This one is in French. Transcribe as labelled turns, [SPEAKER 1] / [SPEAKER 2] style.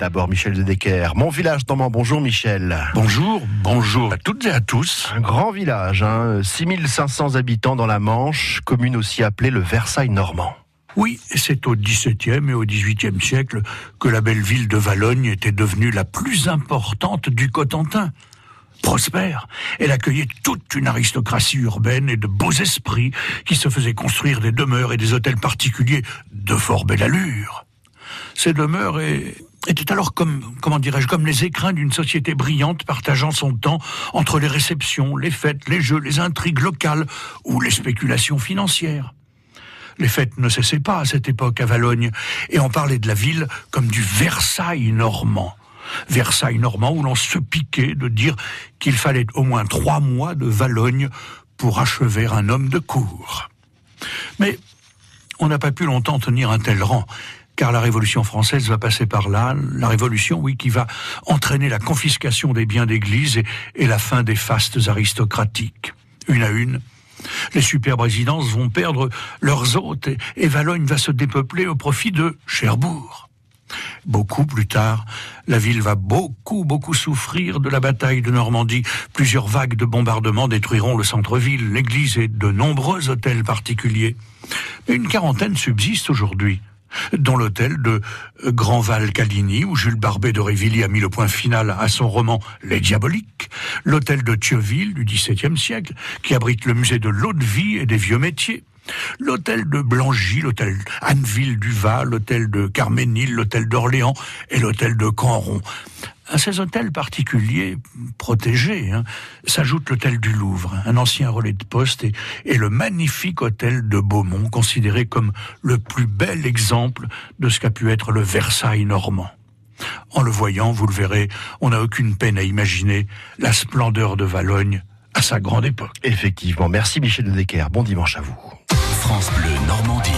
[SPEAKER 1] D'abord Michel de Decker, mon village normand. Bonjour Michel.
[SPEAKER 2] Bonjour, bonjour à toutes et à tous.
[SPEAKER 1] Un grand village, hein, 6500 habitants dans la Manche, commune aussi appelée le Versailles normand.
[SPEAKER 2] Oui, c'est au XVIIe et au XVIIIe siècle que la belle ville de Valogne était devenue la plus importante du Cotentin. Prospère, elle accueillait toute une aristocratie urbaine et de beaux esprits qui se faisaient construire des demeures et des hôtels particuliers de fort belle allure. Ces demeures étaient alors comme, comment dirais-je, comme les écrins d'une société brillante partageant son temps entre les réceptions, les fêtes, les jeux, les intrigues locales ou les spéculations financières. Les fêtes ne cessaient pas à cette époque à Valogne, et on parlait de la ville comme du Versailles normand. Versailles normand où l'on se piquait de dire qu'il fallait au moins trois mois de Valogne pour achever un homme de cour. Mais on n'a pas pu longtemps tenir un tel rang, car la Révolution française va passer par là, la Révolution, oui, qui va entraîner la confiscation des biens d'église et, et la fin des fastes aristocratiques. Une à une, les superbes résidences vont perdre leurs hôtes et, Valogne va se dépeupler au profit de Cherbourg. Beaucoup plus tard, la ville va beaucoup, beaucoup souffrir de la bataille de Normandie. Plusieurs vagues de bombardements détruiront le centre-ville, l'église et de nombreux hôtels particuliers. Mais une quarantaine subsiste aujourd'hui dont l'hôtel de Grandval-Caligny, où Jules Barbet de Révilly a mis le point final à son roman Les Diaboliques, l'hôtel de Thieuville du XVIIe siècle, qui abrite le musée de l'eau de vie et des vieux métiers, l'hôtel de Blangy, l'hôtel Anneville-Duval, l'hôtel de Carménil, l'hôtel d'Orléans et l'hôtel de Canron. À ces hôtels particuliers, protégés, hein, s'ajoute l'hôtel du Louvre, un ancien relais de poste, et, et, le magnifique hôtel de Beaumont, considéré comme le plus bel exemple de ce qu'a pu être le Versailles normand. En le voyant, vous le verrez, on n'a aucune peine à imaginer la splendeur de Valogne à sa grande époque.
[SPEAKER 1] Effectivement. Merci Michel de Decker. Bon dimanche à vous.
[SPEAKER 3] France Bleu Normandie.